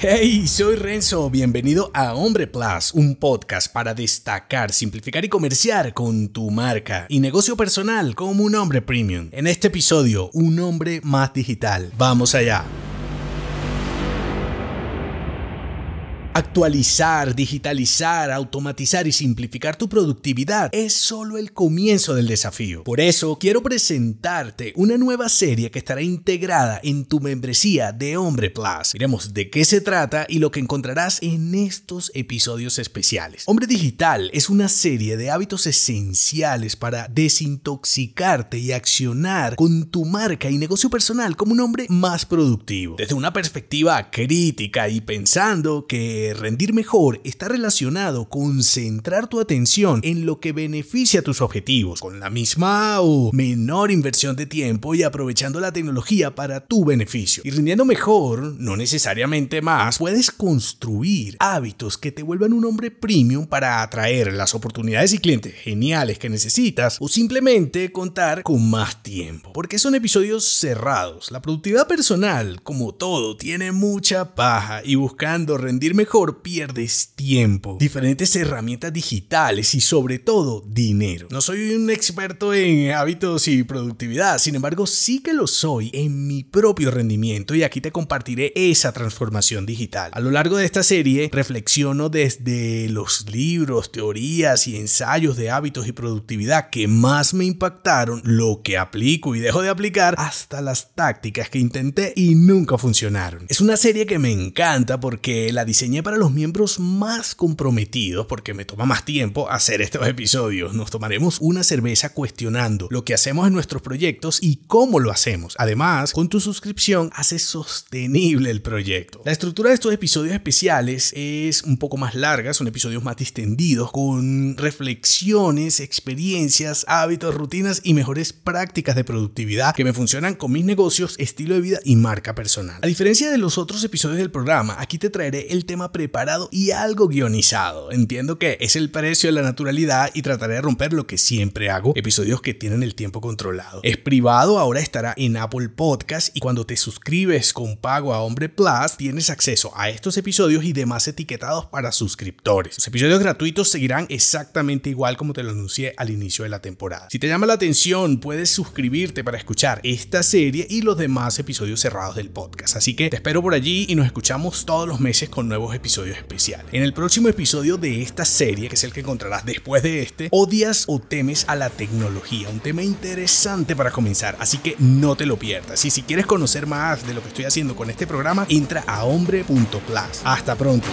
Hey, soy Renzo, bienvenido a Hombre Plus, un podcast para destacar, simplificar y comerciar con tu marca y negocio personal como un hombre premium. En este episodio, un hombre más digital. Vamos allá. Actualizar, digitalizar, automatizar y simplificar tu productividad es solo el comienzo del desafío. Por eso quiero presentarte una nueva serie que estará integrada en tu membresía de Hombre Plus. Miremos de qué se trata y lo que encontrarás en estos episodios especiales. Hombre Digital es una serie de hábitos esenciales para desintoxicarte y accionar con tu marca y negocio personal como un hombre más productivo. Desde una perspectiva crítica y pensando que rendir mejor está relacionado con centrar tu atención en lo que beneficia tus objetivos, con la misma o menor inversión de tiempo y aprovechando la tecnología para tu beneficio. Y rindiendo mejor, no necesariamente más, puedes construir hábitos que te vuelvan un hombre premium para atraer las oportunidades y clientes geniales que necesitas o simplemente contar con más tiempo. Porque son episodios cerrados. La productividad personal, como todo, tiene mucha paja y buscando rendir mejor pierdes tiempo, diferentes herramientas digitales y sobre todo dinero. No soy un experto en hábitos y productividad, sin embargo sí que lo soy en mi propio rendimiento y aquí te compartiré esa transformación digital. A lo largo de esta serie reflexiono desde los libros, teorías y ensayos de hábitos y productividad que más me impactaron, lo que aplico y dejo de aplicar, hasta las tácticas que intenté y nunca funcionaron. Es una serie que me encanta porque la diseñé para los miembros más comprometidos, porque me toma más tiempo hacer estos episodios. Nos tomaremos una cerveza cuestionando lo que hacemos en nuestros proyectos y cómo lo hacemos. Además, con tu suscripción haces sostenible el proyecto. La estructura de estos episodios especiales es un poco más larga, son episodios más distendidos, con reflexiones, experiencias, hábitos, rutinas y mejores prácticas de productividad que me funcionan con mis negocios, estilo de vida y marca personal. A diferencia de los otros episodios del programa, aquí te traeré el tema preparado y algo guionizado. Entiendo que es el precio de la naturalidad y trataré de romper lo que siempre hago, episodios que tienen el tiempo controlado. Es privado, ahora estará en Apple Podcast y cuando te suscribes con pago a Hombre Plus tienes acceso a estos episodios y demás etiquetados para suscriptores. Los episodios gratuitos seguirán exactamente igual como te lo anuncié al inicio de la temporada. Si te llama la atención, puedes suscribirte para escuchar esta serie y los demás episodios cerrados del podcast. Así que te espero por allí y nos escuchamos todos los meses con nuevos episodios episodio especial. En el próximo episodio de esta serie, que es el que encontrarás después de este, odias o temes a la tecnología, un tema interesante para comenzar, así que no te lo pierdas. Y si quieres conocer más de lo que estoy haciendo con este programa, entra a hombre.plus. Hasta pronto.